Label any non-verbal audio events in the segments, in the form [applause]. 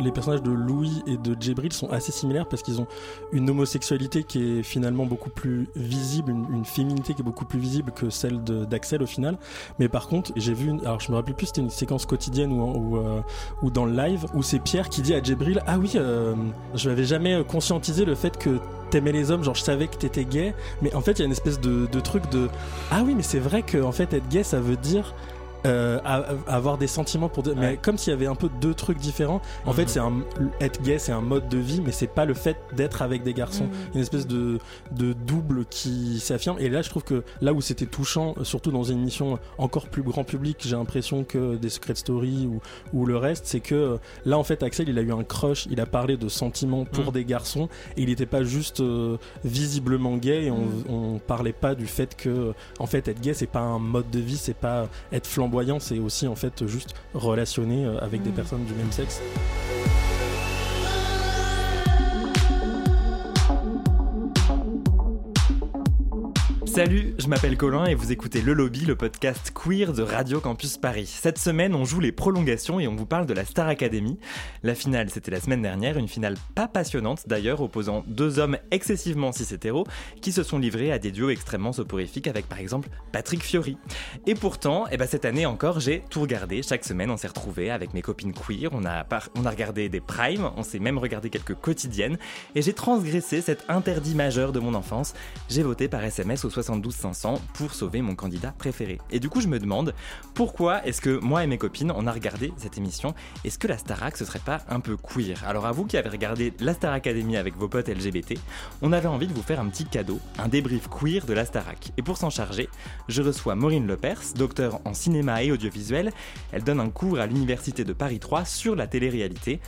les personnages de Louis et de Djibril sont assez similaires parce qu'ils ont une homosexualité qui est finalement beaucoup plus visible, une, féminité qui est beaucoup plus visible que celle d'Axel au final. Mais par contre, j'ai vu, une, alors je me rappelle plus, c'était une séquence quotidienne euh, ou, dans le live où c'est Pierre qui dit à Djibril Ah oui, euh, je n'avais jamais conscientisé le fait que t'aimais les hommes, genre je savais que t'étais gay, mais en fait il y a une espèce de, de truc de ah oui mais c'est vrai que en fait être gay ça veut dire euh, avoir des sentiments pour mais comme s'il y avait un peu deux trucs différents en fait mhm. c'est un être gay c'est un mode de vie mais c'est pas le fait d'être avec des garçons mhm. une espèce de, de double qui s'affirme et là je trouve que là où c'était touchant surtout dans une émission encore plus grand public j'ai l'impression que des Secret Story ou, ou le reste c'est que là en fait Axel il a eu un crush il a parlé de sentiments pour mhm. des garçons et il n'était pas juste euh, visiblement gay et on, on parlait pas du fait que en fait être gay c'est pas un mode de vie c'est pas être flamboyant c'est aussi en fait juste relationner euh, avec des mm. personnes du même sexe. Salut, je m'appelle Colin et vous écoutez Le Lobby, le podcast queer de Radio Campus Paris. Cette semaine, on joue les prolongations et on vous parle de la Star Academy. La finale, c'était la semaine dernière, une finale pas passionnante d'ailleurs, opposant deux hommes excessivement cis-hétéros qui se sont livrés à des duos extrêmement soporifiques avec par exemple Patrick Fiori. Et pourtant, eh ben, cette année encore, j'ai tout regardé. Chaque semaine, on s'est retrouvés avec mes copines queer, on a, on a regardé des primes, on s'est même regardé quelques quotidiennes et j'ai transgressé cet interdit majeur de mon enfance. J'ai voté par SMS au 72 500 pour sauver mon candidat préféré. Et du coup, je me demande pourquoi est-ce que moi et mes copines, on a regardé cette émission? Est-ce que la Starac, ce serait pas un peu queer? Alors, à vous qui avez regardé la Star Academy avec vos potes LGBT, on avait envie de vous faire un petit cadeau, un débrief queer de la Starac. Et pour s'en charger, je reçois Maureen Lepers, docteur en cinéma et audiovisuel. Elle donne un cours à l'Université de Paris 3 sur la télé-réalité.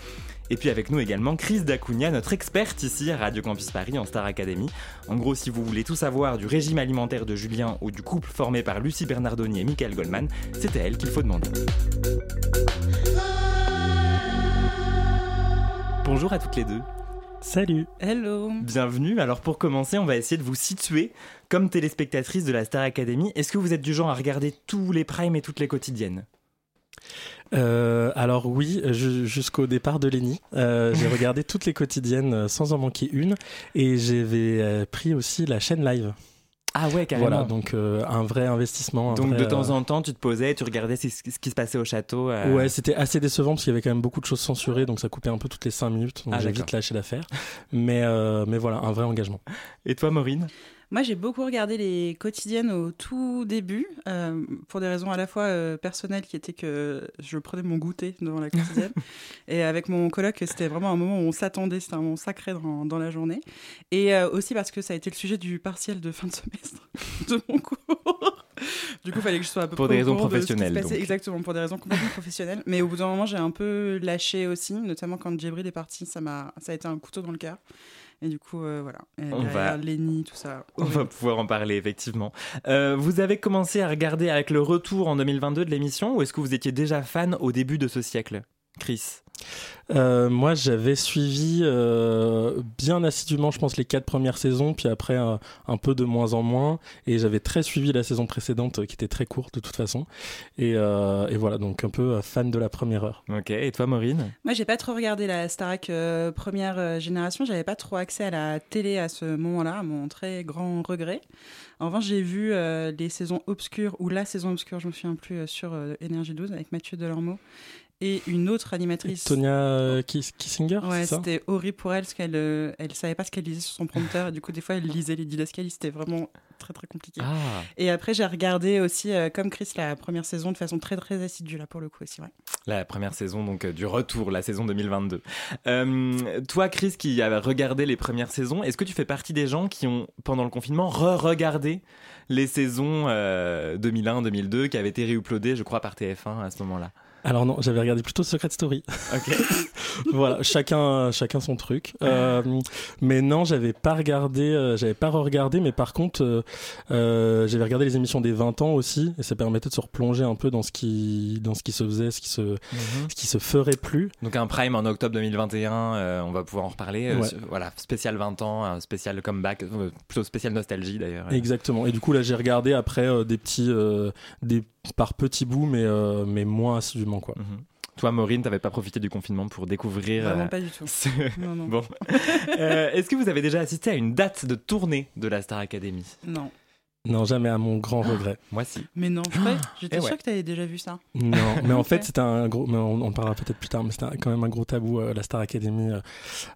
Et puis avec nous également Chris Dacugna, notre experte ici à Radio Campus Paris en Star Academy. En gros, si vous voulez tout savoir du régime alimentaire de Julien ou du couple formé par Lucie Bernardoni et Michael Goldman, c'est à elle qu'il faut demander. Bonjour à toutes les deux. Salut. Hello. Bienvenue. Alors pour commencer, on va essayer de vous situer comme téléspectatrice de la Star Academy. Est-ce que vous êtes du genre à regarder tous les primes et toutes les quotidiennes? Euh, alors oui, jusqu'au départ de Lenny, euh, j'ai [laughs] regardé toutes les quotidiennes euh, sans en manquer une, et j'avais pris aussi la chaîne live. Ah ouais, carrément. Voilà, donc un vrai investissement. donc de temps en temps, tu te posais, tu regardais ce, qui se passait au château. Ouais, c'était assez décevant parce qu'il y avait quand même beaucoup de choses censurées, donc ça coupait un peu toutes les 5 minutes. Donc ah, j'ai vite lâché l'affaire. mais, mais voilà, un vrai engagement. Et toi, Maureen? Moi, j'ai beaucoup regardé les quotidiennes au tout début, euh, pour des raisons à la fois euh, personnelles, qui étaient que je prenais mon goûter devant la quotidienne, [laughs] et avec mon coloc, c'était vraiment un moment où on s'attendait, c'était un moment sacré dans, dans la journée, et euh, aussi parce que ça a été le sujet du partiel de fin de semestre [laughs] de mon cours. Du coup, il fallait que je sois un peu pour des raisons professionnelles. Exactement, pour des raisons complètement [laughs] professionnelles. Mais au bout d'un moment, j'ai un peu lâché aussi, notamment quand Djibril est parti, ça m'a, ça a été un couteau dans le cœur. Et du coup, euh, voilà. on va... Lenny, tout ça. On va pouvoir en parler, effectivement. Euh, vous avez commencé à regarder avec le retour en 2022 de l'émission ou est-ce que vous étiez déjà fan au début de ce siècle? Chris euh, moi, j'avais suivi euh, bien assidûment, je pense, les quatre premières saisons, puis après un peu de moins en moins. Et j'avais très suivi la saison précédente, euh, qui était très courte de toute façon. Et, voilà, donc un peu fan de la première heure. Ok. Et toi, Maureen? Moi, j'ai pas trop regardé la Starac première génération. J'avais pas trop accès à la télé à ce moment-là, à mon très grand regret. En revanche, j'ai vu les saisons obscures ou la saison obscure, je me souviens plus, sur Énergie 12 avec Mathieu Delormeau et une autre animatrice. Tonya euh, Kissinger Ouais, c'était horrible pour elle parce qu'elle euh, elle savait pas ce qu'elle lisait sur son prompteur et du coup des fois elle lisait les didascalies, c'était vraiment très très compliqué. Ah. Et après j'ai regardé aussi euh, comme Chris la première saison de façon très très assidue là pour le coup aussi, ouais. La première saison donc du retour, la saison 2022. toi Chris qui a regardé les premières saisons, est-ce que tu fais partie des gens qui ont pendant le confinement re-regardé les saisons 2001-2002 qui avaient été réuploadées je crois par TF1 à ce moment-là? Alors non, j'avais regardé plutôt Secret Story. Ok. [laughs] voilà, chacun, chacun son truc. Euh, mais non, j'avais pas regardé, euh, j'avais pas re-regardé, mais par contre, euh, euh j'avais regardé les émissions des 20 ans aussi, et ça permettait de se replonger un peu dans ce qui, dans ce qui se faisait, ce qui se, mhm. ce qui se ferait plus. Donc un prime en octobre 2021, euh, on va pouvoir en reparler. voilà, spécial 20 ans, un spécial comeback, plutôt spécial nostalgie d'ailleurs. Exactement. Et du coup là, j'ai regardé après des petits, des par petits bouts, mais mais moins assidûment quoi. Mhm. Toi, Maureen, t'avais pas profité du confinement pour découvrir. Vraiment pas du tout. [laughs] Non, non. Bon. Est-ce que vous avez déjà assisté à une date de tournée de la Star Academy? Non. Non, jamais à mon grand regret. Moi si. Mais non, j'étais Eh sûre ouais. que tu avais déjà vu ça. Non, [laughs] mais en fait, c'était un gros. Mais on en parlera peut-être plus tard, mais c'était quand même un gros tabou, euh, la Star Academy, euh,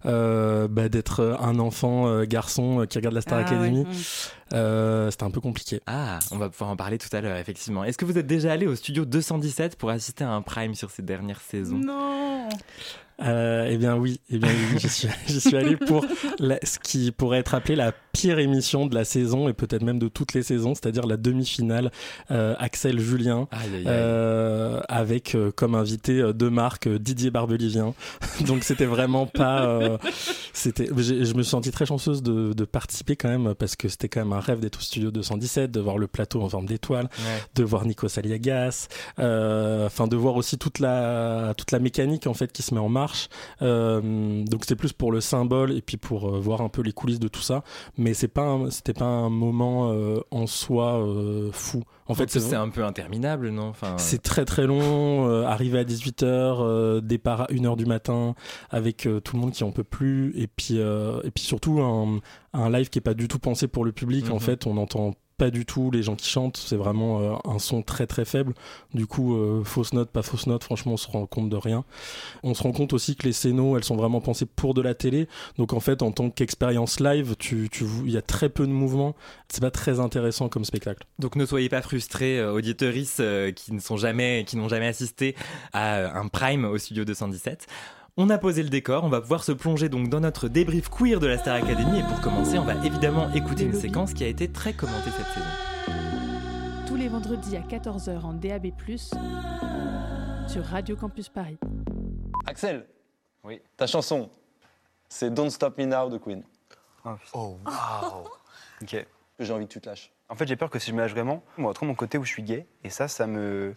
euh, bah, d'être euh, un enfant euh, garçon euh, qui regarde la Star Ah, Academy. ouais. Euh, c'était un peu compliqué. Ah, on va pouvoir en parler tout à l'heure, effectivement. Est-ce que vous êtes déjà allé au studio 217 pour assister à un prime sur ces dernières saisons? Non. Euh, eh bien oui, eh bien oui, j'y suis, j'y suis allé pour la- ce qui pourrait être appelé la pire émission de la saison et peut-être même de toutes les saisons, c'est-à-dire la demi-finale euh, Axel Julien. Aïe, aïe, aïe. Euh, avec euh, comme invité euh, de marque euh, Didier Barbelivien. [laughs] Donc c'était vraiment pas. euh, c'était. Je me suis senti très chanceuse de, de participer quand même parce que c'était quand même un rêve d'être au studio 217, de voir le plateau en forme d'étoile, Ouais. de voir Nico Saliagas, euh, enfin de voir aussi toute la toute la mécanique en fait qui se met en marche. Euh, donc c'était plus pour le symbole et puis pour euh, voir un peu les coulisses de tout ça, mais c'est pas c'était pas un moment euh, en soi fou. En fait, c'est un peu interminable, non? Enfin, c'est très très long, euh, arrivé à 18h, départ à 1h du matin, avec euh, tout le monde qui en peut plus, et puis, et puis surtout un, un live qui est pas du tout pensé pour le public, en Mhm. fait, on n'entend pas du tout les gens qui chantent, c'est vraiment euh, un son très très faible, du coup, euh, fausse note, pas fausse note, franchement on se rend compte de rien. On se rend compte aussi que les scénos, elles sont vraiment pensées pour de la télé, donc en fait en tant qu'expérience live, tu, tu, il y a très peu de mouvements, c'est pas très intéressant comme spectacle. Donc ne soyez pas frustrés, euh, auditeuristes qui ne sont jamais, qui n'ont jamais assisté à un prime au studio 217. On a posé le décor, on va pouvoir se plonger donc dans notre débrief queer de la Star Academy et pour commencer, on va évidemment écouter une séquence qui a été très commentée cette saison. Tous les vendredis à 14h en DAB+, sur Radio Campus Paris. Axel, Oui. ta chanson, c'est Don't Stop Me Now de Queen. Oh, wow [laughs] Ok. J'ai envie que tu te lâches. En fait, j'ai peur que si je me lâche vraiment, on va trop mon côté où je suis gay. Et ça, ça me,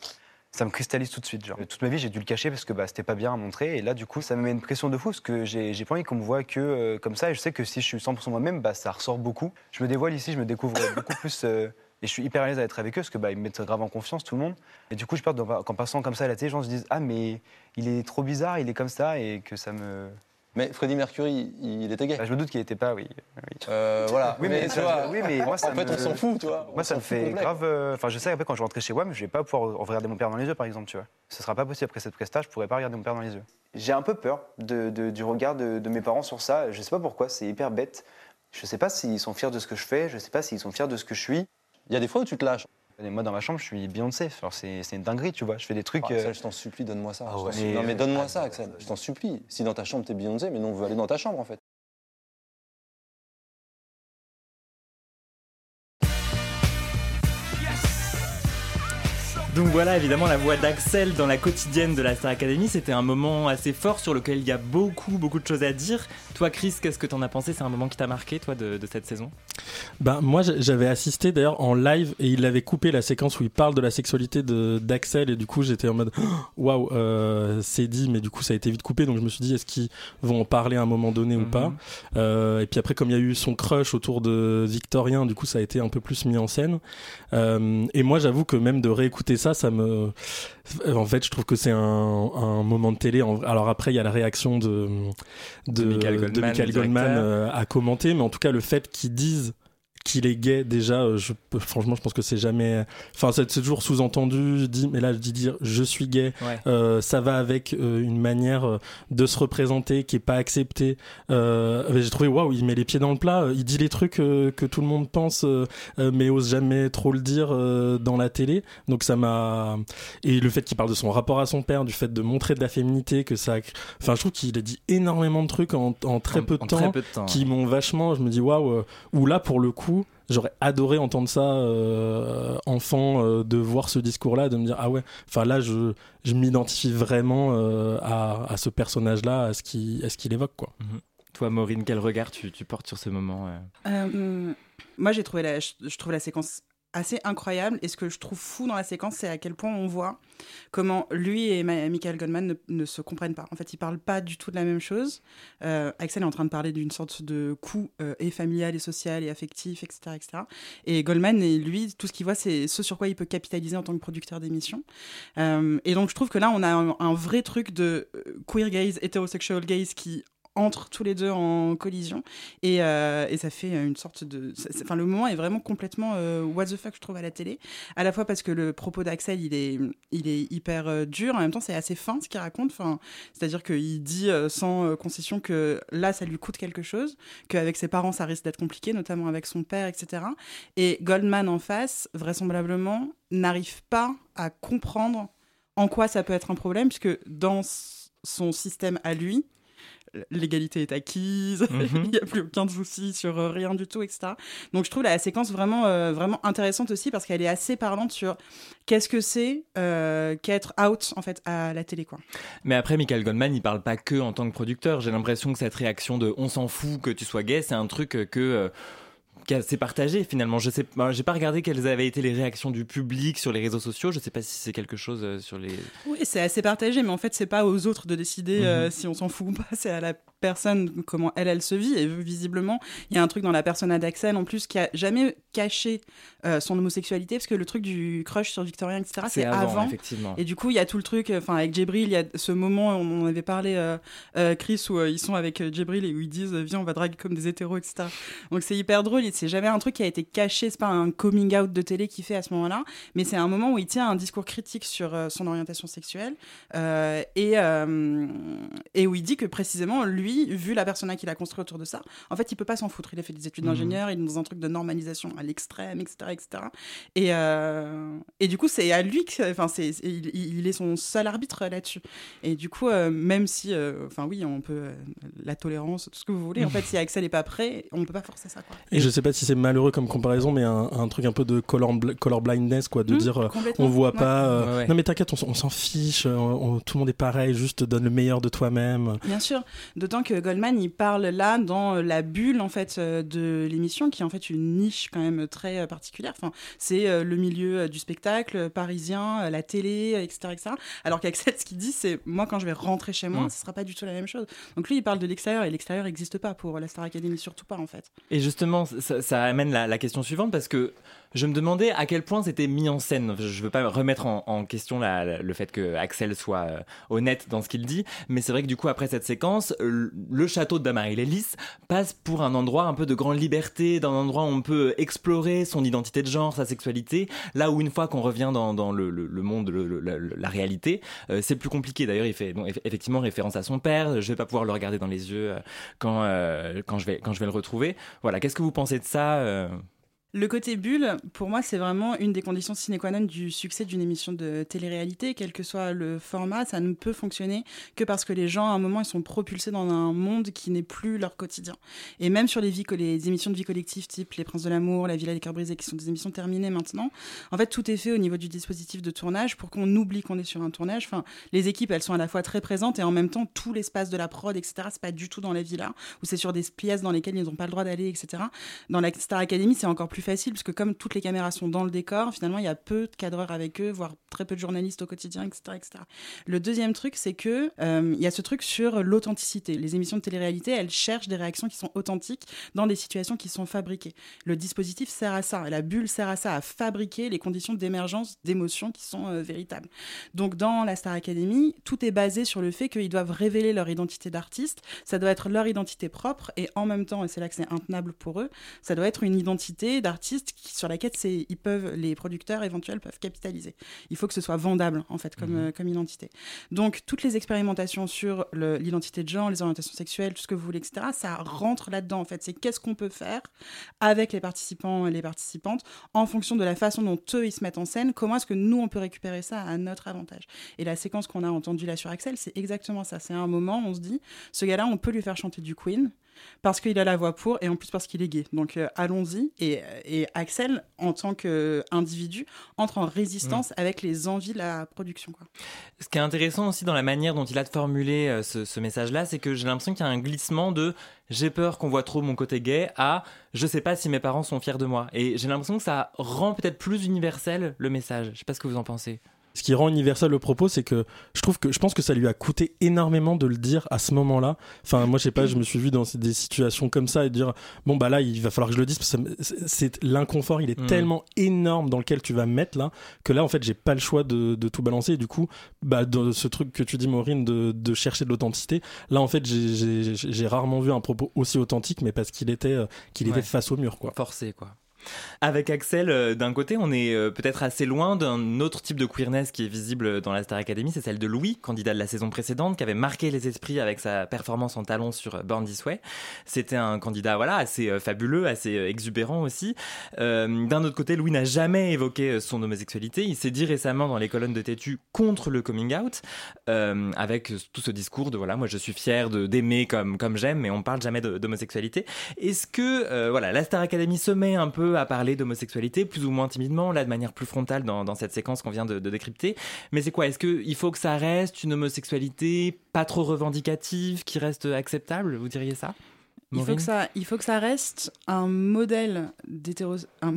ça me cristallise tout de suite. Genre. Toute ma vie, j'ai dû le cacher parce que bah, c'était pas bien à montrer. Et là, du coup, ça me met une pression de fou parce que j'ai pas envie qu'on me voit que euh, comme ça. Et je sais que si je suis 100% moi-même, bah, ça ressort beaucoup. Je me dévoile ici, je me découvre [coughs] beaucoup plus. euh, et je suis hyper à l'aise à être avec eux parce que bah, me mettent grave en confiance, tout le monde. Et du coup, je peur qu'en passant comme ça à la télé, les gens se disent Ah, mais il est trop bizarre, il est comme ça. Et que ça me. Mais Freddie Mercury, il était gay. Bah, je me doute qu'il était pas, oui. oui. Euh, voilà. Oui, mais tu ça- vois, oui, mais moi, ça en fait, me- on s'en fout, tu vois. Moi, On ça me fait complet. grave. euh, Enfin, je sais après quand je vais rentrer chez WAM, je vais pas pouvoir regarder mon père dans les yeux, par exemple, tu vois. Ce sera pas possible après cette presta, je pourrais pas regarder mon père dans les yeux. J'ai un peu peur de- de- du regard de, de mes parents sur ça. Je sais pas pourquoi, c'est hyper bête. Je sais pas s'ils sont fiers de ce que je fais, je sais pas s'ils sont fiers de ce que je suis. Il y a des fois où tu te lâches. Et moi, dans ma chambre, je suis Beyoncé. Alors, c'est c'est une dinguerie, tu vois. Je fais des trucs. Ah, euh, Axel, je t'en supplie, donne-moi ça. Ah ouais. Non, mais donne-moi ça, Axel. Je t'en supplie. Si dans ta chambre, t'es Beyoncé, mais nous, on veut aller dans ta chambre, en fait. Donc voilà, évidemment, la voix d'Axel dans la quotidienne de la Star Academy, c'était un moment assez fort sur lequel il y a beaucoup, beaucoup de choses à dire. Toi, Chris, qu'est-ce que t'en as pensé? C'est un moment qui t'a marqué, toi, de, de cette saison? Ben, moi, j'a- j'avais assisté d'ailleurs en live et il avait coupé la séquence où il parle de la sexualité d'Axel et du coup j'étais en mode [gasps] waouh, euh, c'est dit, mais du coup ça a été vite coupé donc je me suis dit est-ce qu'ils vont en parler à un moment donné ou Mhm. pas? Euh, Et puis après, comme il y a eu son crush autour de Victorien, du coup ça a été un peu plus mis en scène. Euh, et moi, j'avoue que même de réécouter ça, ça me. En fait, je trouve que c'est un, un moment de télé. Alors après, il y a la réaction de, de, De Michael de Goldman, Michael le Goldman, euh, à commenter, mais en tout cas, le fait qu'ils disent qu'il est gay déjà euh, je franchement je pense que c'est jamais enfin c'est toujours sous-entendu je dis mais là je dis dire je suis gay Ouais. euh, ça va avec euh, une manière de se représenter qui est pas acceptée euh, j'ai trouvé waouh il met les pieds dans le plat il dit les trucs que tout le monde pense mais ose jamais trop le dire dans la télé donc ça m'a et le fait qu'il parle de son rapport à son père du fait de montrer de la féminité que ça enfin je trouve qu'il a dit énormément de trucs en, en très En- peu de en temps Très peu de temps. qui m'ont vachement je me dis waouh ou là pour le coup j'aurais adoré entendre ça euh, enfant euh, de voir ce discours là de me dire ah ouais enfin là je je m'identifie vraiment euh, à, à ce personnage là à ce qui à ce qu'il évoque quoi. Toi, Maureen, quel regard tu, tu portes sur ce moment euh? Euh, moi, j'ai trouvé la, je, je trouve la séquence assez incroyable. Et ce que je trouve fou dans la séquence, c'est à quel point on voit comment lui et Michael Goldman ne, se comprennent pas. En fait, ils parlent pas du tout de la même chose. Euh, Axel est en train de parler d'une sorte de coup euh, et familial et social et affectif, etc., etc. Et Goldman, et lui, tout ce qu'il voit, c'est ce sur quoi il peut capitaliser en tant que producteur d'émissions. Euh, et donc, je trouve que là, on a un, un vrai truc de queer gaze, hétérosexual gaze qui entre tous les deux en collision. Et, euh, et ça fait une sorte de enfin le moment est vraiment complètement euh, what the fuck je trouve à la télé. À la fois parce que le propos d'Axel il est il est hyper euh, dur. En même temps c'est assez fin ce qu'il raconte. Enfin c'est-à-dire qu'il dit sans concession que là ça lui coûte quelque chose qu'avec ses parents ça risque d'être compliqué notamment avec son père etc et Goldman en face vraisemblablement n'arrive pas à comprendre en quoi ça peut être un problème puisque dans son système à lui l'égalité est acquise, [laughs] il n'y a plus aucun souci sur euh, rien du tout, etc. Donc je trouve la séquence vraiment, euh, vraiment intéressante aussi parce qu'elle est assez parlante sur qu'est-ce que c'est euh, qu'être out en fait à la télé quoi. Mais après Michael Goldman il parle pas que en tant que producteur. J'ai l'impression que cette réaction de on s'en fout que tu sois gay c'est un truc que c'est partagé finalement. Je sais, j'ai pas regardé quelles avaient été les réactions du public sur les réseaux sociaux. Je sais pas si c'est quelque chose euh, sur les. Oui, c'est assez partagé, mais en fait, c'est pas aux autres de décider euh, mhm. si on s'en fout ou pas. [laughs] C'est à la personne, comment elle, elle se vit. Et visiblement, il y a un truc dans la persona d'Axel en plus qui a jamais caché euh, son homosexualité, parce que le truc du crush sur Victorien, etc., c'est avant. Effectivement. Et du coup, il y a tout le truc, enfin, avec Jebril, il y a ce moment, on en avait parlé, euh, Chris, où ils sont avec Jebril et où ils disent, viens, on va draguer comme des hétéros, etc. Donc c'est hyper drôle, c'est jamais un truc qui a été caché, c'est pas un coming out de télé qu'il fait à ce moment-là, mais c'est un moment où il tient un discours critique sur son orientation sexuelle et, et où il dit que précisément, lui, vu la persona qu'il a construit autour de ça, en fait, il peut pas s'en foutre. Il a fait des études mhm. d'ingénieur, il est dans un truc de normalisation à l'extrême, etc., etc. Et, euh, et du coup, c'est à lui que, enfin, c'est, il, est son seul arbitre là-dessus. Et du coup, euh, même si, euh, enfin, oui, on peut la tolérance, tout ce que vous voulez. En fait, si Axel n'est pas prêt, on peut pas forcer ça. Quoi. Et je sais pas si c'est malheureux comme comparaison, mais un, truc un peu de color, color blindness, quoi, de mmh, dire on voit pas. Non, mais t'inquiète, on, s'en fiche. tout le monde est pareil. Juste donne le meilleur de toi-même. Bien sûr. D'autant que Goldman, il parle là dans euh, la bulle en fait euh, de l'émission, qui est en fait une niche quand même très euh, particulière. Enfin, c'est le milieu du spectacle parisien, la télé, etc., etc. Alors qu'Axel, ce qu'il dit, c'est moi quand je vais rentrer chez moi, mm. ce sera pas du tout la même chose. Donc lui, il parle de l'extérieur et l'extérieur n'existe pas pour la Star Academy, surtout pas en fait. Et justement, ça, amène la, la question suivante parce que je me demandais à quel point c'était mis en scène. Je ne veux pas remettre en, question le fait que Axel soit euh, honnête dans ce qu'il dit, mais c'est vrai que du coup, après cette séquence, le château de Lélis passe pour un endroit un peu de grande liberté, d'un endroit où on peut explorer son identité de genre, sa sexualité. Là où une fois qu'on revient dans, le, monde, la, réalité, euh, c'est plus compliqué. D'ailleurs, il fait effectivement référence à son père. Je vais pas pouvoir le regarder dans les yeux euh, quand je vais le retrouver. Voilà, qu'est-ce que vous pensez de ça le côté bulle, pour moi, c'est vraiment une des conditions sine qua non du succès d'une émission de télé-réalité. Quel que soit le format, ça ne peut fonctionner que parce que les gens, à un moment, ils sont propulsés dans un monde qui n'est plus leur quotidien. Et même sur les, vies, les émissions de vie collective, type Les Princes de l'amour, La Villa des Cœurs Brisés, qui sont des émissions terminées maintenant, en fait, tout est fait au niveau du dispositif de tournage pour qu'on oublie qu'on est sur un tournage. Enfin, les équipes, elles sont à la fois très présentes et en même temps, tout l'espace de la prod, etc., c'est pas du tout dans la villa, où c'est sur des pièces dans lesquelles ils n'ont pas le droit d'aller, etc. Dans la Star Academy, c'est encore plus facile, parce que comme toutes les caméras sont dans le décor, finalement, il y a peu de cadreurs avec eux, voire très peu de journalistes au quotidien, etc. etc. Le deuxième truc, c'est que euh, il y a ce truc sur l'authenticité. Les émissions de télé-réalité, elles cherchent des réactions qui sont authentiques dans des situations qui sont fabriquées. Le dispositif sert à ça, la bulle sert à ça, à fabriquer les conditions d'émergence d'émotions qui sont euh, véritables. Donc, dans la Star Academy, tout est basé sur le fait qu'ils doivent révéler leur identité d'artiste. Ça doit être leur identité propre et en même temps, et c'est là que c'est intenable pour eux, ça doit être une identité d'artiste sur laquelle ils peuvent, les producteurs éventuels peuvent capitaliser. Il faut que ce soit vendable, en fait, comme, mhm. euh, comme identité. Donc, toutes les expérimentations sur l'identité de genre, les orientations sexuelles, tout ce que vous voulez, etc., ça rentre là-dedans, en fait. C'est qu'est-ce qu'on peut faire avec les participants et les participantes en fonction de la façon dont eux, ils se mettent en scène. Comment est-ce que nous, on peut récupérer ça à notre avantage? Et la séquence qu'on a entendue là sur Axel, c'est exactement ça. C'est un moment, on se dit, ce gars-là, on peut lui faire chanter du Queen parce qu'il a la voix pour et en plus parce qu'il est gay. Donc euh, allons-y. Et, et, Axel, en tant qu'individu, entre en résistance avec les envies de la production. Quoi. Ce qui est intéressant aussi dans la manière dont il a de formuler euh, ce, ce message-là, c'est que j'ai l'impression qu'il y a un glissement de j'ai peur qu'on voit trop mon côté gay à je sais pas si mes parents sont fiers de moi. Et j'ai l'impression que ça rend peut-être plus universel le message. Je sais pas ce que vous en pensez. Ce qui rend universel le propos, c'est que je trouve que je pense que ça lui a coûté énormément de le dire à ce moment-là. Enfin, moi, je sais pas, je me suis vu dans des situations comme ça et dire bon bah là, il va falloir que je le dise parce que c'est l'inconfort, il est mm. tellement énorme dans lequel tu vas me mettre là que là, en fait, j'ai pas le choix de, de, tout balancer. Et du coup, bah dans ce truc que tu dis, Maureen, de, de chercher de l'authenticité, là, en fait, j'ai rarement vu un propos aussi authentique, mais parce qu'il était euh, qu'il était face au mur, quoi. Forcé, quoi. Avec Axel, euh, d'un côté, on est euh, peut-être assez loin d'un autre type de queerness qui est visible dans la Star Academy, c'est celle de Louis, candidat de la saison précédente, qui avait marqué les esprits avec sa performance en talon sur Born This Way. C'était un candidat voilà assez euh, fabuleux, assez exubérant aussi. d'un autre côté, Louis n'a jamais évoqué son homosexualité. Il s'est dit récemment dans les colonnes de Tétu contre le coming out, avec tout ce discours de voilà, moi je suis fier d'aimer comme comme j'aime, mais on parle jamais d'homosexualité. Est-ce que voilà, la Star Academy se met un peu à parler d'homosexualité, plus ou moins timidement, là de manière plus frontale dans, cette séquence qu'on vient de, décrypter. Mais c'est quoi? Est-ce qu'il faut que ça reste une homosexualité pas trop revendicative, qui reste acceptable? Vous diriez ça? Il faut, que ça, il faut que ça reste un modèle d'hétéro... [laughs]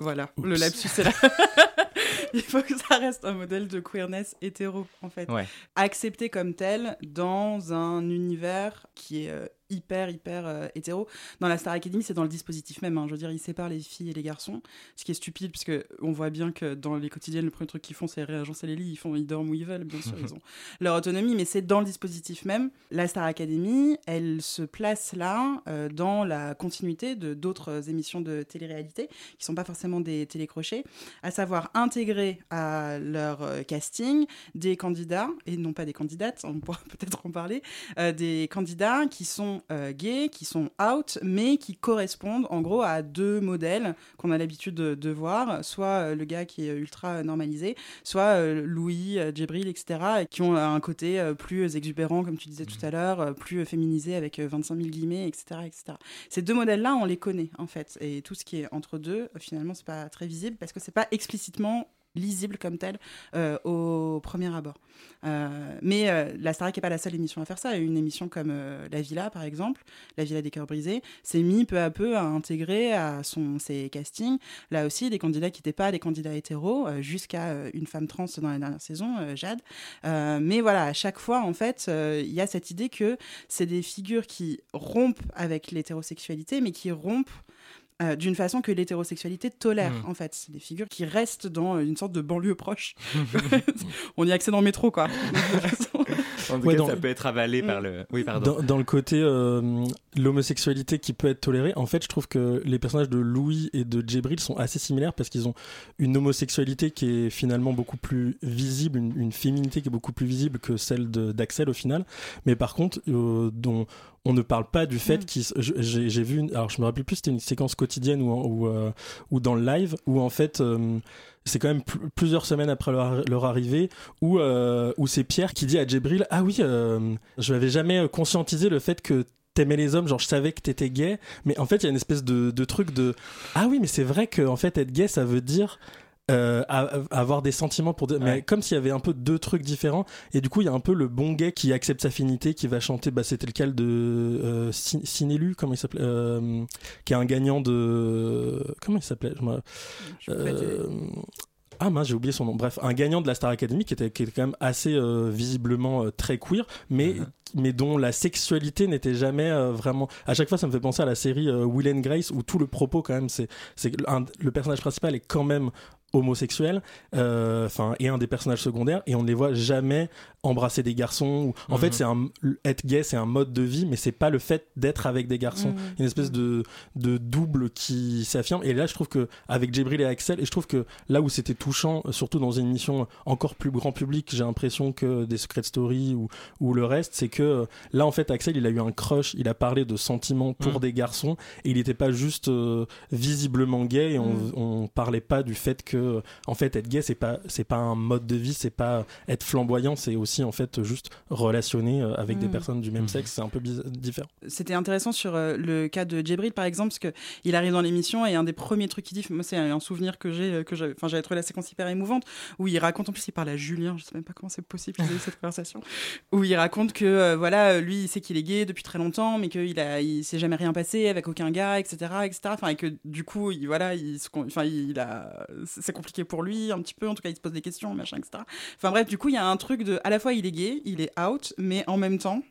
Voilà, le lapsus est là. [laughs] il faut que ça reste un modèle de queerness hétéro, en fait. Accepté comme tel dans un univers qui est euh, hyper, hyper euh, hétéro. Dans la Star Academy, c'est dans le dispositif même. Hein. Je veux dire, ils séparent les filles et les garçons, ce qui est stupide, puisque on voit bien que dans les quotidiennes, le premier truc qu'ils font, c'est réagencer les lits. Ils, font, ils dorment où ils veulent, bien sûr, [laughs] ils ont leur autonomie, mais c'est dans le dispositif même. La Star Academy, elle se place là, euh, dans la continuité de d'autres émissions de télé-réalité, qui sont pas forcément des télécrochets, à savoir intégrer à leur euh, casting des candidats, et non pas des candidates, on pourra [laughs] peut-être en parler, des candidats qui sont euh, gays, qui sont out, mais qui correspondent en gros à deux modèles qu'on a l'habitude de, voir, soit euh, le gars qui est ultra normalisé, soit euh, Louis, Djibril, etc., qui ont un côté plus exubérant, comme tu disais tout à l'heure, plus féminisé avec 25 000 guillemets, etc., etc. Ces deux modèles-là, on les connaît en fait, et tout ce qui est entre deux, finalement, c'est pas très visible parce que c'est pas explicitement lisible comme tel euh, au premier abord. Euh, mais euh, la Starac n'est pas la seule émission à faire ça. Une émission comme La Villa, par exemple, La Villa des cœurs brisés, s'est mis peu à peu à intégrer à son, ses castings, là aussi, des candidats qui n'étaient pas des candidats hétéros, jusqu'à une femme trans dans la dernière saison, Jade. mais voilà, à chaque fois, en fait, il y a cette idée que c'est des figures qui rompent avec l'hétérosexualité, mais qui rompent euh, d'une façon que l'hétérosexualité tolère, hmm. en fait. C'est des figures qui restent dans une sorte de banlieue proche. [laughs] [laughs] On y accède en métro, quoi. en tout cas, ça peut être avalé par le. Oui, pardon. Dans, le côté euh, l'homosexualité qui peut être tolérée, en fait, je trouve que les personnages de Louis et de Djibril sont assez similaires parce qu'ils ont une homosexualité qui est finalement beaucoup plus visible, une, féminité qui est beaucoup plus visible que celle d'Axel au final. Mais par contre, euh, dont on ne parle pas du fait mm. qu'ils. J'ai vu, alors je me rappelle plus, c'était une séquence quotidienne ou, ou, euh, ou, dans le live où en fait. Euh, c'est quand même plusieurs semaines après leur, arrivée où, euh, où c'est Pierre qui dit à Djibril Ah oui, je n'avais jamais conscientisé le fait que t'aimais les hommes, genre je savais que t'étais gay, mais en fait il y a une espèce de, de truc de Ah oui, mais c'est vrai que en fait être gay ça veut dire euh, avoir des sentiments pour mais comme s'il y avait un peu deux trucs différents et du coup il y a un peu le bon gay qui accepte sa finité qui va chanter bah c'était le cas de euh, Cinélu comment il s'appelait euh, qui est un gagnant de comment il s'appelait euh, ah mince, j'ai oublié son nom. Bref, un gagnant de la Star Academy qui était, qui était quand même assez euh, visiblement très queer, mais mais dont la sexualité n'était jamais vraiment. À chaque fois, ça me fait penser à la série Will and Grace où tout le propos quand même, c'est c'est le personnage principal est quand même homosexuel euh, enfin et un des personnages secondaires et on ne les voit jamais embrasser des garçons en fait mhm. c'est un être gay c'est un mode de vie mais c'est pas le fait d'être avec des garçons mhm. une espèce de, de double qui s'affirme et là je trouve que avec Jibril et Axel et je trouve que là où c'était touchant surtout dans une émission encore plus grand public j'ai l'impression que des Secret Story ou, ou le reste c'est que là en fait Axel il a eu un crush il a parlé de sentiments pour mhm. des garçons et il n'était pas juste euh, visiblement gay et on, on parlait pas du fait que que en fait être gay c'est pas c'est pas un mode de vie, c'est pas être flamboyant, c'est aussi en fait juste relationner euh, avec des Mm. personnes du même Mhm. sexe, c'est un peu différent. C'était intéressant sur euh, le cas de Djibril par exemple parce que il arrive dans l'émission et un des premiers trucs qu'il dit, moi c'est un souvenir que j'ai, euh, que j'avais, enfin j'avais trouvé la séquence hyper émouvante où il raconte en plus il parle à Julien, je sais même pas comment c'est possible qu'ils aient eu cette [laughs] conversation, où il raconte que euh, voilà lui il sait qu'il est gay depuis très longtemps mais qu'il a il s'est jamais rien passé avec aucun gars etc etc enfin et que du coup il voilà il enfin il a c'est compliqué pour lui un petit peu en tout cas il se pose des questions machin etc enfin bref du coup il y a un truc de à la fois il est gay il est out mais en même temps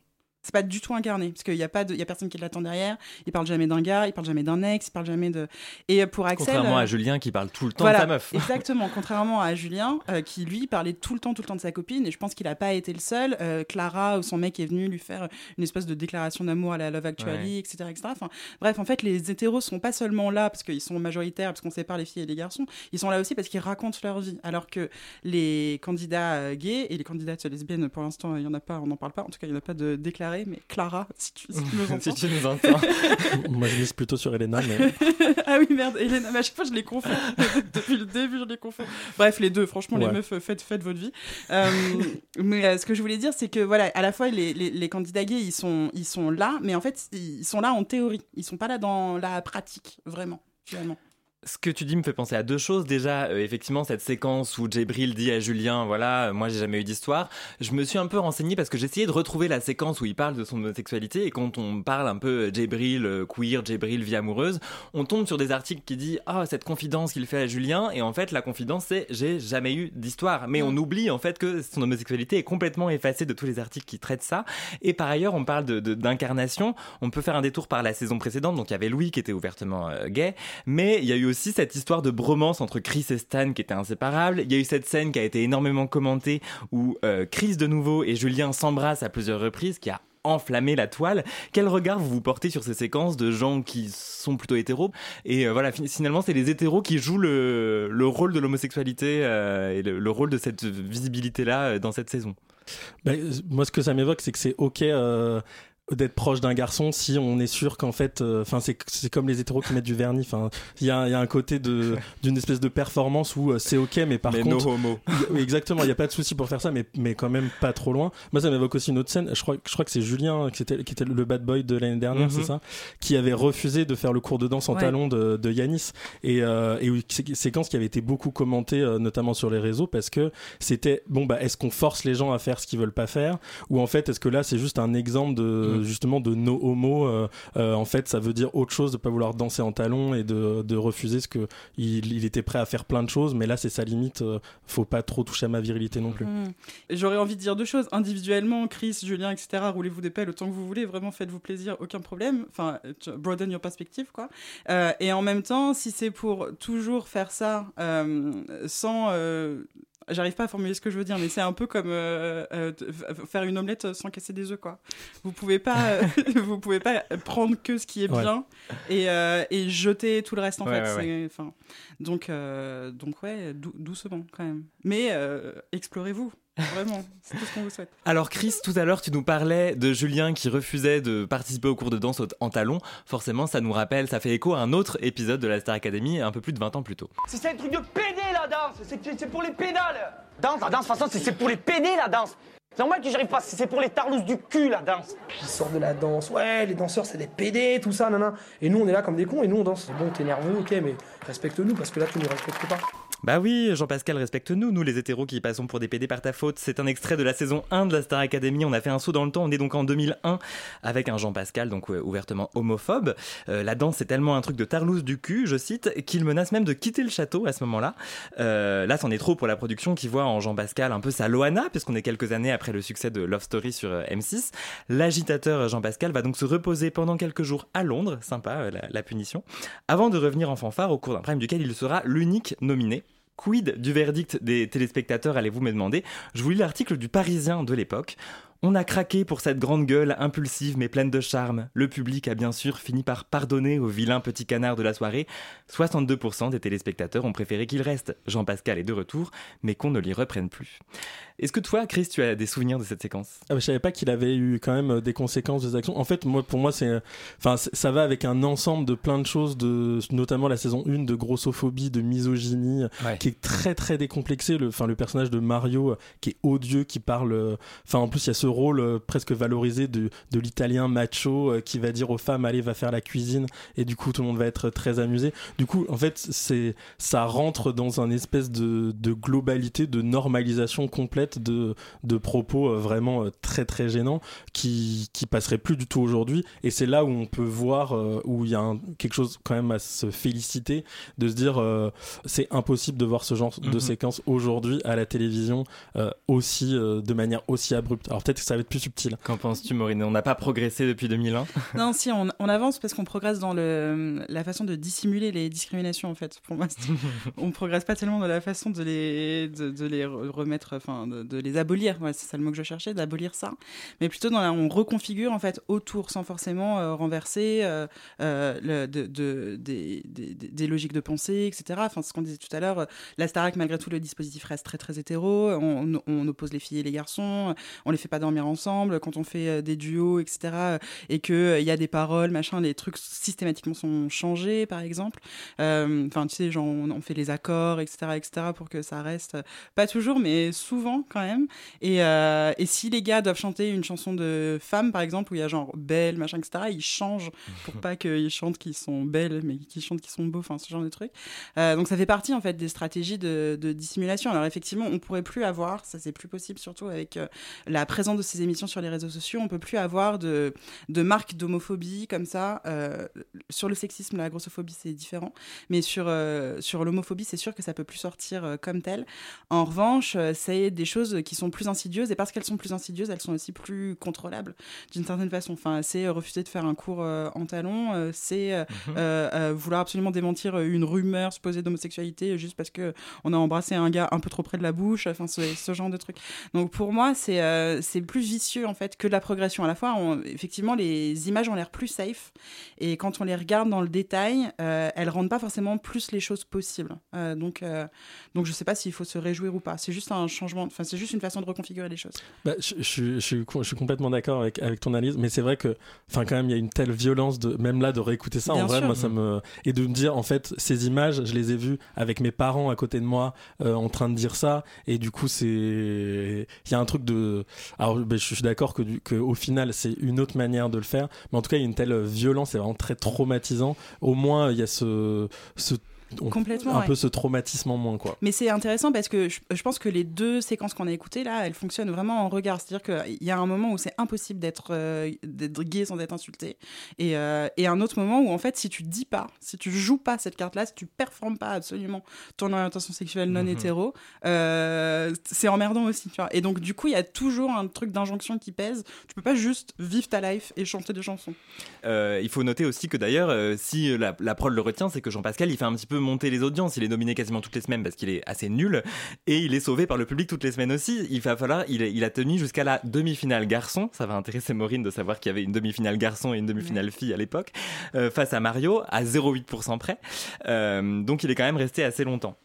c'est pas du tout incarné parce qu'il y a pas de, y a personne qui l'attend derrière il parle jamais d'un gars il parle jamais d'un ex il parle jamais de et pour Axel Contrairement euh, à Julien qui parle tout le temps voilà, de sa meuf. [laughs] Exactement, contrairement à Julien, euh, qui lui parlait tout le temps, tout le temps de sa copine, et je pense qu'il n'a pas été le seul. Euh, Clara, ou son mec, est venu lui faire une espèce de déclaration d'amour à la Love Actually, etc., etc. Enfin, bref, en fait, les hétéros sont pas seulement là parce qu'ils sont majoritaires, parce qu'on sépare les filles et les garçons, ils sont là aussi parce qu'ils racontent leur vie. Alors que les candidats euh, gays et les candidates lesbiennes, pour l'instant, il y en a pas, on n'en parle pas. En tout cas, il n'y en a pas de mais Clara, [laughs] si tu, si tu nous [laughs] entends. si tu nous entends. [laughs] Moi je mise plutôt sur Elena, mais ah oui, merde, Hélène, mais à chaque fois je les confonds. Depuis le début, je les confonds. Bref, les deux, franchement, les meufs, euh, faites, faites votre vie. Euh, mais euh, ce que je voulais dire, c'est que voilà, à la fois, les, les, les candidats gays, ils sont, ils sont là, mais en fait, ils sont là en théorie. Ils sont pas là dans la pratique, vraiment, finalement. Ce que tu dis me fait penser à deux choses. Déjà, euh, effectivement, cette séquence où Djibril dit à Julien, voilà, euh, moi j'ai jamais eu d'histoire. Je me suis un peu renseigné parce que essayé de retrouver la séquence où il parle de son homosexualité et quand on parle un peu euh, Djibril euh, queer, Djibril vie amoureuse, on tombe sur des articles qui disent ah cette confidence qu'il fait à Julien et en fait la confidence c'est j'ai jamais eu d'histoire. Mais Mm. on oublie en fait que son homosexualité est complètement effacée de tous les articles qui traitent ça. Et par ailleurs, on parle de- de- d'incarnation. On peut faire un détour par la saison précédente. Donc il y avait Louis qui était ouvertement gay. Mais il y a eu aussi cette histoire de bromance entre Chris et Stan qui était inséparable. Il y a eu cette scène qui a été énormément commentée où euh, Chris de nouveau et Julien s'embrassent à plusieurs reprises, qui a enflammé la toile. Quel regard vous vous portez sur ces séquences de gens qui sont plutôt hétéros? Et euh, voilà, fin- finalement, c'est les hétéros qui jouent le, le rôle de l'homosexualité euh, et le, le rôle de cette visibilité-là dans cette saison. Euh, moi, ce que ça m'évoque, c'est que c'est ok d'être proche d'un garçon si on est sûr qu'en fait, enfin, c'est c'est comme les hétéros qui mettent du vernis. Enfin, il y a, il y a un côté de d'une espèce de performance où euh, c'est ok, mais par mais contre, no homo. exactement, il n'y a pas de souci pour faire ça, mais, mais quand même pas trop loin. Moi, ça m'évoque aussi une autre scène. Je crois, je crois que c'est Julien qui était, qui était le bad boy de l'année dernière, Mhm. c'est ça Qui avait refusé de faire le cours de danse en Ouais. talons de, de Yanis. Et, euh, et oui, sé- séquence qui avait été beaucoup commentée, euh, notamment sur les réseaux, parce que c'était bon, bah, est-ce qu'on force les gens à faire ce qu'ils veulent pas faire? Ou en fait, est-ce que là, c'est juste un exemple de, Justement, de no homo euh, euh, En fait, ça veut dire autre chose de pas vouloir danser en talons et de, refuser ce que il, était prêt à faire plein de choses, mais là, c'est sa limite. euh, faut pas trop toucher à ma virilité non plus. Mm. J'aurais envie de dire deux choses. Individuellement, Chris, Julien, etc., roulez-vous des pelles autant que vous voulez, vraiment faites-vous plaisir, aucun problème. Enfin, broaden your perspective, quoi. Et en même temps, si c'est pour toujours faire ça sans. J'arrive pas à formuler ce que je veux dire, mais c'est un peu comme euh, euh, faire une omelette sans casser des œufs, quoi. Vous pouvez pas, euh, [laughs] vous pouvez pas prendre que ce qui est Ouais. bien et, euh, et jeter tout le reste en Ouais, fait. ouais, donc, euh, donc ouais, dou- doucement quand même. Mais euh, explorez-vous, vraiment, c'est tout ce qu'on vous souhaite. Alors Chris, tout à l'heure, tu nous parlais de Julien qui refusait de participer au cours de danse en talons. Forcément, ça nous rappelle, ça fait écho à un autre épisode de la Star Academy un peu plus de 20 ans plus tôt. C'est c'est un truc de pédé la danse, c'est c'est pour les pédales. Danse, la danse, de toute façon, c'est- pour les pédés la danse. C'est normal que j'arrive pas, c'est pour les tarlousses du cul la danse. Ils sortent de la danse, ouais, les danseurs c'est des PD, tout ça, nanana. Et nous on est là comme des cons et nous on danse. Bon, t'es nerveux, ok, mais respecte-nous parce que là tu nous respectes pas. Bah oui, Jean-Pascal, respecte-nous, nous les hétéros qui passons pour des PD par ta faute. C'est un extrait de la saison 1 de la Star Academy. On a fait un saut dans le temps, on est donc en 2001 avec un Jean-Pascal, donc ouvertement homophobe. Euh, la danse, c'est tellement un truc de tarlouse du cul, je cite, qu'il menace même de quitter le château à ce moment-là. Euh, là, c'en est trop pour la production qui voit en Jean-Pascal un peu sa Loana, puisqu'on est quelques années après le succès de Love Story sur euh, M6. L'agitateur Jean-Pascal va donc se reposer pendant quelques jours à Londres, sympa la punition, avant de revenir en fanfare au cours d'un prime duquel il sera l'unique nominé. Quid du verdict des téléspectateurs, allez-vous me demander? Je vous lis l'article du Parisien de l'époque. On a craqué pour cette grande gueule impulsive mais pleine de charme. Le public a bien sûr fini par pardonner au vilain petit canard de la soirée. 62% des téléspectateurs ont préféré qu'il reste. Jean-Pascal est de retour, mais qu'on ne l'y reprenne plus. Est-ce que toi, Chris, tu as des souvenirs de cette séquence? Ah bah, Je savais pas qu'il avait eu quand même des conséquences des actions. En fait, moi, pour moi, c'est, enfin, ça va avec un ensemble de plein de choses, de, notamment la saison 1 de grossophobie, de misogynie, qui est très très décomplexé. Le, enfin, le personnage de Mario, qui est odieux, qui parle. Enfin, en plus, il y a ce rôle euh, presque valorisé de, de l'italien macho euh, qui va dire aux femmes allez va faire la cuisine et du coup tout le monde va être très amusé. Du coup, en fait, c'est ça rentre dans un espèce de, de globalité, de normalisation complète de, de propos euh, vraiment très très gênants qui qui passerait plus du tout aujourd'hui. Et c'est là où on peut voir où il y a un, quelque chose quand même à se féliciter de se dire c'est impossible de voir ce genre de mhm. séquence aujourd'hui à la télévision aussi de manière aussi abrupte. Alors peut-être que ça va être plus subtil. Qu'en penses-tu, Maureen? On n'a pas progressé depuis 2001 [laughs] Non, si, on, avance parce qu'on progresse dans le, la façon de dissimuler les discriminations, en fait. Pour moi, [laughs] on progresse pas tellement dans la façon de les, de, les remettre, enfin, de, les abolir. Ouais, c'est ça le mot que je cherchais, d'abolir ça. Mais plutôt, dans la, on reconfigure, en fait, autour, sans forcément euh, renverser euh, euh, le, de, de, des, des, logiques de pensée, etc. Enfin, ce qu'on disait tout à l'heure, la Starac, malgré tout, le dispositif reste très, très hétéro. On, on oppose les filles et les garçons. On les fait pas dormir ensemble, quand on fait euh, des duos, etc., euh, et qu'il euh, il y a des paroles, machin, les trucs systématiquement sont changés, par exemple. Enfin, tu sais, genre, on, fait les accords, etc., etc., pour que ça reste, pas toujours, mais souvent quand même. Et, et si les gars doivent chanter une chanson de femme, par exemple, où il y a genre belle, machin, etc., ils changent pour [laughs] pas qu'ils chantent qu'ils sont belles, mais qu'ils chantent qu'ils sont beaux, enfin, ce genre de trucs. donc ça fait partie, en fait, des stratégies de, de dissimulation. Alors effectivement, on pourrait plus avoir, ça c'est plus possible, surtout avec la présence de ces émissions sur les réseaux sociaux, on peut plus avoir de, de marques d'homophobie comme ça. Euh, sur le sexisme, la grossophobie, c'est différent. Mais sur, euh, sur l'homophobie, c'est sûr que ça peut plus sortir euh, comme tel. En revanche, c'est des choses qui sont plus insidieuses. Et parce qu'elles sont plus insidieuses, elles sont aussi plus contrôlables d'une certaine façon. Enfin, c'est refuser de faire un cours en talon. c'est mhm. vouloir absolument démentir une rumeur supposée d'homosexualité juste parce que on a embrassé un gars un peu trop près de la bouche. Enfin, ce, ce genre de trucs. Donc pour moi, c'est c'est plus vicieux en fait que de la progression. À la fois, effectivement, les images ont l'air plus safe et quand on les regarde dans le détail, euh, elles rendent pas forcément plus les choses possibles. Euh, donc, euh, donc je sais pas s'il faut se réjouir ou pas. C'est juste un changement. Enfin, c'est juste une façon de reconfigurer les choses. Bah, je, je, je, suis complètement d'accord avec, avec ton analyse, mais c'est vrai que, enfin, quand même, il y a une telle violence de même là de réécouter ça. en vrai, moi, ça me et de me dire en fait, ces images, je les ai vues avec mes parents à côté de moi en train de dire ça, et du coup, c'est il y a un truc de alors ben, je suis d'accord que, au final c'est une autre manière de le faire, mais en tout cas il y a une telle violence, c'est vraiment très traumatisant. Au moins il y a ce Complètement, un peu ce traumatisme en moins quoi. Mais c'est intéressant parce que je, pense que les deux séquences qu'on a écoutées là, elles fonctionnent vraiment en regard. C'est-à-dire qu'il y a un moment où c'est impossible d'être euh, gay sans être insulté, et, euh, et, un autre moment où en fait si tu dis pas, si tu joues pas cette carte-là, si tu performes pas absolument ton orientation sexuelle non mhm. hétéro, euh, c'est emmerdant aussi. Tu vois. Et donc du coup il y a toujours un truc d'injonction qui pèse. Tu peux pas juste vivre ta life et chanter des chansons. il faut noter aussi que d'ailleurs si la, la prod le retient, c'est que Jean-Pascal il fait un petit peu monter les audiences. Il est nominé quasiment toutes les semaines parce qu'il est assez nul. Et il est sauvé par le public toutes les semaines aussi. Il va falloir, il, a tenu jusqu'à la demi-finale garçon. Ça va intéresser Maureen de savoir qu'il y avait une demi-finale garçon et une demi-finale fille à l'époque. Euh, face à Mario, à 0,8% près. Euh, donc il est quand même resté assez longtemps.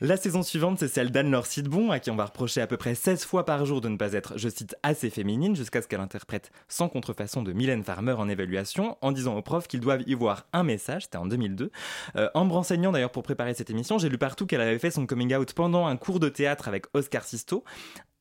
La saison suivante, c'est celle d'Anne-Laure à qui on va reprocher à peu près 16 fois par jour de ne pas être, je cite, assez féminine, jusqu'à ce qu'elle interprète sans contrefaçon de Mylène Farmer en évaluation, en disant aux profs qu'ils doivent y voir un message, c'était en 2002. Euh, en me renseignant d'ailleurs pour préparer cette émission, j'ai lu partout qu'elle avait fait son coming out pendant un cours de théâtre avec Oscar Sisto,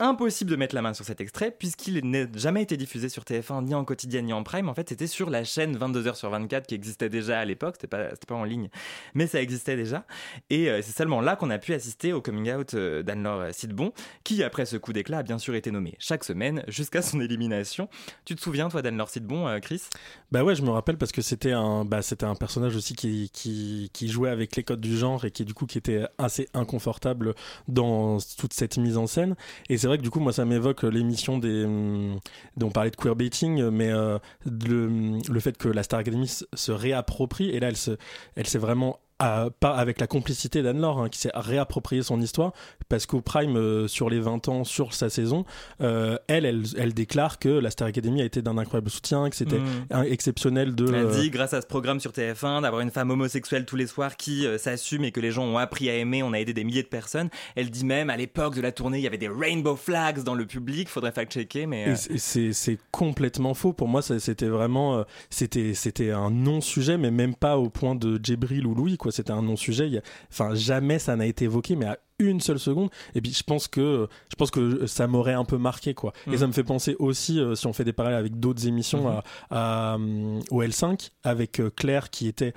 impossible de mettre la main sur cet extrait puisqu'il n'a jamais été diffusé sur TF1 ni en quotidien ni en prime. En fait, c'était sur la chaîne 22h sur 24 qui existait déjà à l'époque. C'était pas, pas en ligne, mais ça existait déjà. Et euh, c'est seulement là qu'on a pu assister au coming out euh, d'Anne-Laure Sidbon, qui après ce coup d'éclat a bien sûr été nommé chaque semaine jusqu'à son élimination. Tu te souviens toi d'Anne-Laure Sidbon, euh, Chris? Bah ouais, je me rappelle parce que c'était un, bah, un personnage aussi qui, qui, jouait avec les codes du genre et qui du coup qui était assez inconfortable dans toute cette mise en scène. Et c'est que du coup, moi, ça m'évoque l'émission des. Hum, dont on parlait de queerbaiting, mais euh, le, le, fait que la Star Academy se réapproprie, et là, elle s'est elle vraiment à- pas avec la complicité d'Anne-Laure, hein, qui s'est réapproprié son histoire, parce qu'au Prime, euh, sur les 20 ans, sur sa saison, euh, elle, elle, elle déclare que la Star Academy a été d'un incroyable soutien, que c'était Mm. exceptionnel de. Elle euh, dit, grâce à ce programme sur TF1, d'avoir une femme homosexuelle tous les soirs qui euh, s'assume et que les gens ont appris à aimer, on a aidé des milliers de personnes. Elle dit même, à l'époque de la tournée, il y avait des rainbow flags dans le public, faudrait fact-checker, mais... Et euh, c'est- complètement faux. Pour moi, c'était vraiment, euh, c'était c'était un non-sujet, mais même pas au point de Djibril ou Louis. quoi. C'était un non-sujet. Enfin, jamais ça n'a été évoqué, mais à une seule seconde. Et puis, je pense que je pense que ça m'aurait un peu marqué, quoi. Et Mhm. ça me fait penser aussi, euh, si on fait des parallèles avec d'autres émissions, Mhm. à, à, euh, au L5 avec euh, Claire qui était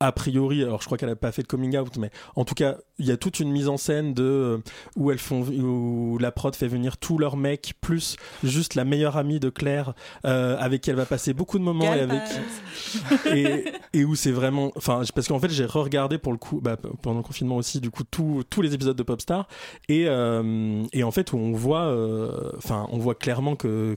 a priori, alors je crois qu'elle n'a pas fait de coming out, mais en tout cas, il y a toute une mise en scène de euh, où elles font, où la prod fait venir tous leurs mecs plus juste la meilleure amie de Claire euh, avec qui elle va passer beaucoup de moments et avec [laughs] et, et où c'est vraiment, enfin parce qu'en fait j'ai re-regardé pour le coup bah, pendant le confinement aussi du coup tous tous les épisodes de Popstar et euh, et en fait où on voit, euh, enfin on voit clairement que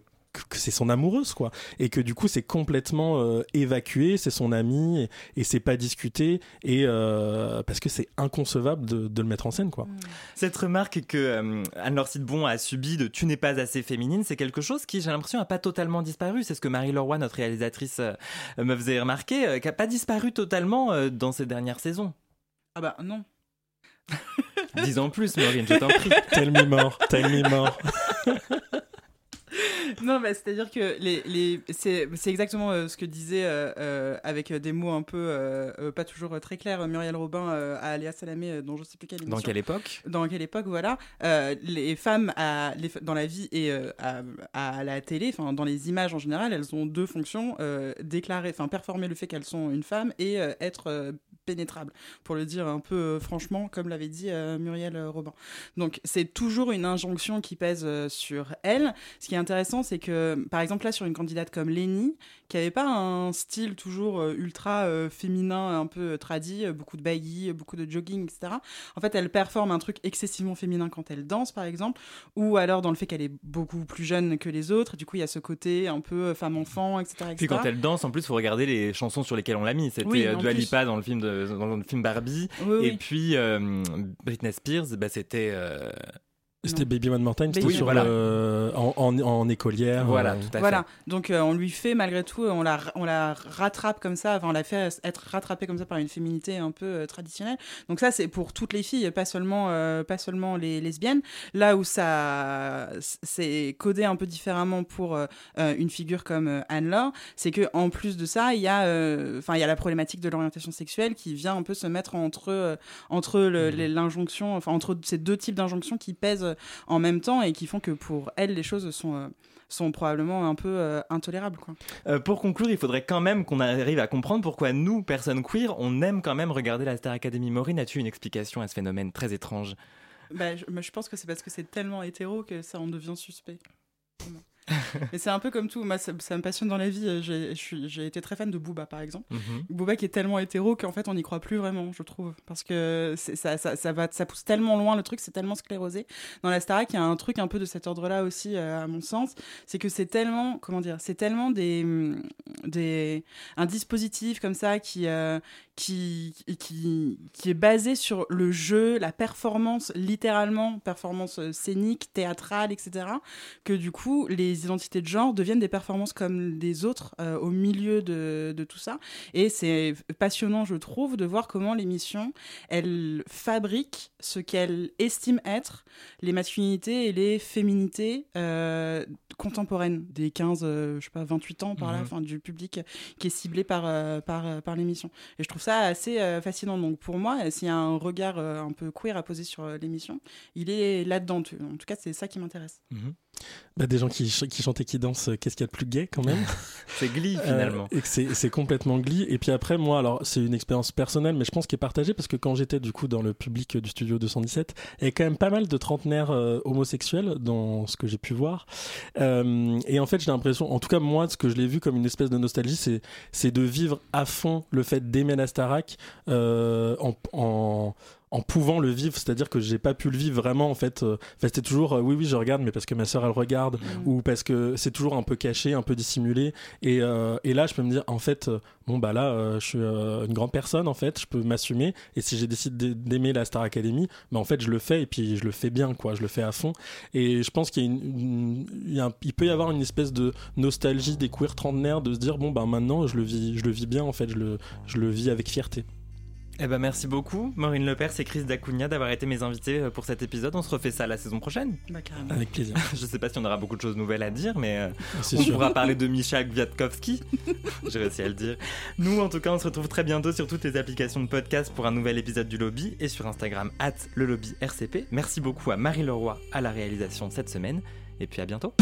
que c'est son amoureuse quoi et que du coup c'est complètement euh, évacué c'est son ami et, et c'est pas discuté et euh, parce que c'est inconcevable de, de le mettre en scène quoi Cette remarque que euh, Anne-Laure Sidbon a subie de tu n'es pas assez féminine, c'est quelque chose qui, j'ai l'impression, n'a pas totalement disparu. C'est ce que Marie Leroy, notre réalisatrice, euh, me faisait remarquer, euh, qui n'a pas disparu totalement euh, dans ces dernières saisons. Ah bah non. [laughs] Dix ans plus, Maureen, je t'en prie. tell me more tell me more [laughs] [laughs] Non, bah, c'est-à-dire que les, les, c'est, c'est exactement euh, ce que disait, euh, euh, avec des mots un peu euh, pas toujours très clairs, Muriel Robin à Léa Salamé, dont je sais plus quelle émission. Dans quelle époque? Dans quelle époque, voilà, les femmes à, les, dans la vie et à, à la télé, dans les images en général, elles ont deux fonctions déclarer, enfin performer le fait qu'elles sont une femme et être pénétrables, pour le dire un peu euh, franchement, comme l'avait dit euh, Muriel euh, Robin. Donc c'est toujours une injonction qui pèse sur elles. Ce qui est intéressant, c'est que par exemple là sur une candidate comme Lénie, qui avait pas un style toujours ultra euh, féminin, un peu tradi, euh, beaucoup de baggy, beaucoup de jogging, etc. En fait, elle performe un truc excessivement féminin quand elle danse, par exemple, ou alors dans le fait qu'elle est beaucoup plus jeune que les autres. Du coup, il y a ce côté un peu femme-enfant, etc., etc. Puis quand elle danse, en plus, faut regarder les chansons sur lesquelles on l'a mis. C'était Oui, Dua. Lipa dans le film de, dans le film Barbie, Oui, oui. et puis euh, Britney Spears, bah, c'était euh, C'était Baby One More Time, c'était Baby sur le- en, en, en écolière. voilà, euh, tout à Voilà, donc euh, on lui fait malgré tout, on la, on la rattrape comme ça, enfin on la fait être rattrapée comme ça par une féminité un peu euh, traditionnelle. Donc ça c'est pour toutes les filles, pas seulement, euh, pas seulement les lesbiennes. Là où ça c'est codé un peu différemment pour une figure comme euh, Anne-Laure, c'est que en plus de ça, il y a, euh, enfin il y a la problématique de l'orientation sexuelle qui vient un peu se mettre entre euh, entre les- l'injonction, enfin entre ces deux types d'injonctions qui pèsent en même temps et qui font que pour elle les choses sont euh, sont probablement un peu euh, intolérables. Quoi. Euh, pour conclure, il faudrait quand même qu'on arrive à comprendre pourquoi nous, personnes queer, on aime quand même regarder la Star Academy. Maureen, as-tu une explication à ce phénomène très étrange? Bah, je, pense que c'est parce que c'est tellement hétéro que ça en devient suspect. Vraiment. Mais c'est un peu comme tout. Moi, ça, ça me passionne dans la vie. Euh, J'ai été très fan de Booba, par exemple. Mhm. Booba qui est tellement hétéro qu'en fait on n'y croit plus vraiment, je trouve. Parce que ça, ça, ça, va, ça pousse tellement loin, le truc, c'est tellement sclérosé. Dans la Starac, il y a un truc un peu de cet ordre-là aussi, euh, à mon sens. C'est que c'est tellement, comment dire, c'est tellement des, des, un dispositif comme ça qui, euh, qui, qui, qui est basé sur le jeu, la performance, littéralement, performance scénique, théâtrale, etc. Que du coup, les identités de genre deviennent des performances comme les autres euh, au milieu de, de tout ça. Et c'est passionnant, je trouve, de voir comment l'émission, elle fabrique ce qu'elle estime être les masculinités et les féminités euh, contemporaines des 15, euh, je sais pas, 28 ans par là, Mhm. enfin, du public qui est ciblé par, par, par l'émission. Et je trouve ça assez fascinant. Donc pour moi, s'il y a un regard un peu queer à poser sur l'émission, il est là-dedans. En tout cas, c'est ça qui m'intéresse. Mhm. Bah, des gens qui, ch- qui chantent et qui dansent, euh, qu'est-ce qu'il y a de plus gay quand même? [laughs] C'est Glee finalement. Euh, et que c'est complètement glee. Et puis après, moi, alors c'est une expérience personnelle, mais je pense qu'elle est partagée parce que quand j'étais du coup dans le public du studio 217, il y avait quand même pas mal de trentenaires euh, homosexuels dans ce que j'ai pu voir. Euh, et en fait, j'ai l'impression, en tout cas moi, ce que je l'ai vu comme une espèce de nostalgie, c'est de vivre à fond le fait d'aimer la Starac euh, en, en en pouvant le vivre, c'est-à-dire que j'ai pas pu le vivre vraiment en fait. Euh, enfin, c'était toujours euh, oui oui je regarde, mais parce que ma sœur elle regarde Mm. ou parce que c'est toujours un peu caché, un peu dissimulé. Et, euh, et là je peux me dire en fait euh, bon bah là je suis une grande personne en fait, je peux m'assumer. Et si j'ai décidé d'aimer la Star Academy, bah en fait je le fais et puis je le fais bien quoi, je le fais à fond. Et je pense qu'il y a une- une- il y a un- il peut y avoir une espèce de nostalgie des queers trentenaires de se dire bon bah maintenant je le vis je le vis bien en fait, je le je le vis avec fierté. Eh ben merci beaucoup, Maureen Lepers et Chris Dacugna d'avoir été mes invités euh, pour cet épisode. On se refait ça la saison prochaine. Bah, carrément. Avec plaisir. [laughs] Je sais pas si on aura beaucoup de choses nouvelles à dire, mais euh, C'est on sûr. pourra parler de [laughs] Misha Kwiatkowski. [laughs] J'ai réussi à le dire. Nous, en tout cas, on se retrouve très bientôt sur toutes les applications de podcast pour un nouvel épisode du Lobby et sur Instagram at le lobby RCP. Merci beaucoup à Marie Leroy à la réalisation cette semaine et puis à bientôt.